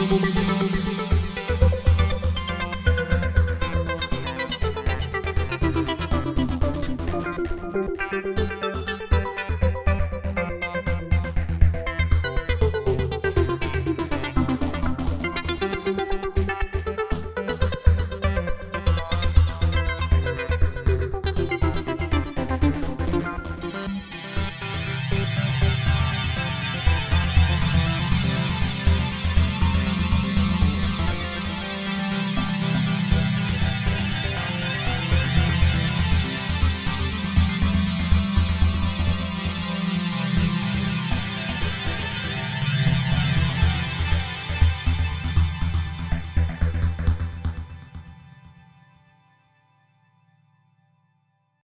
Música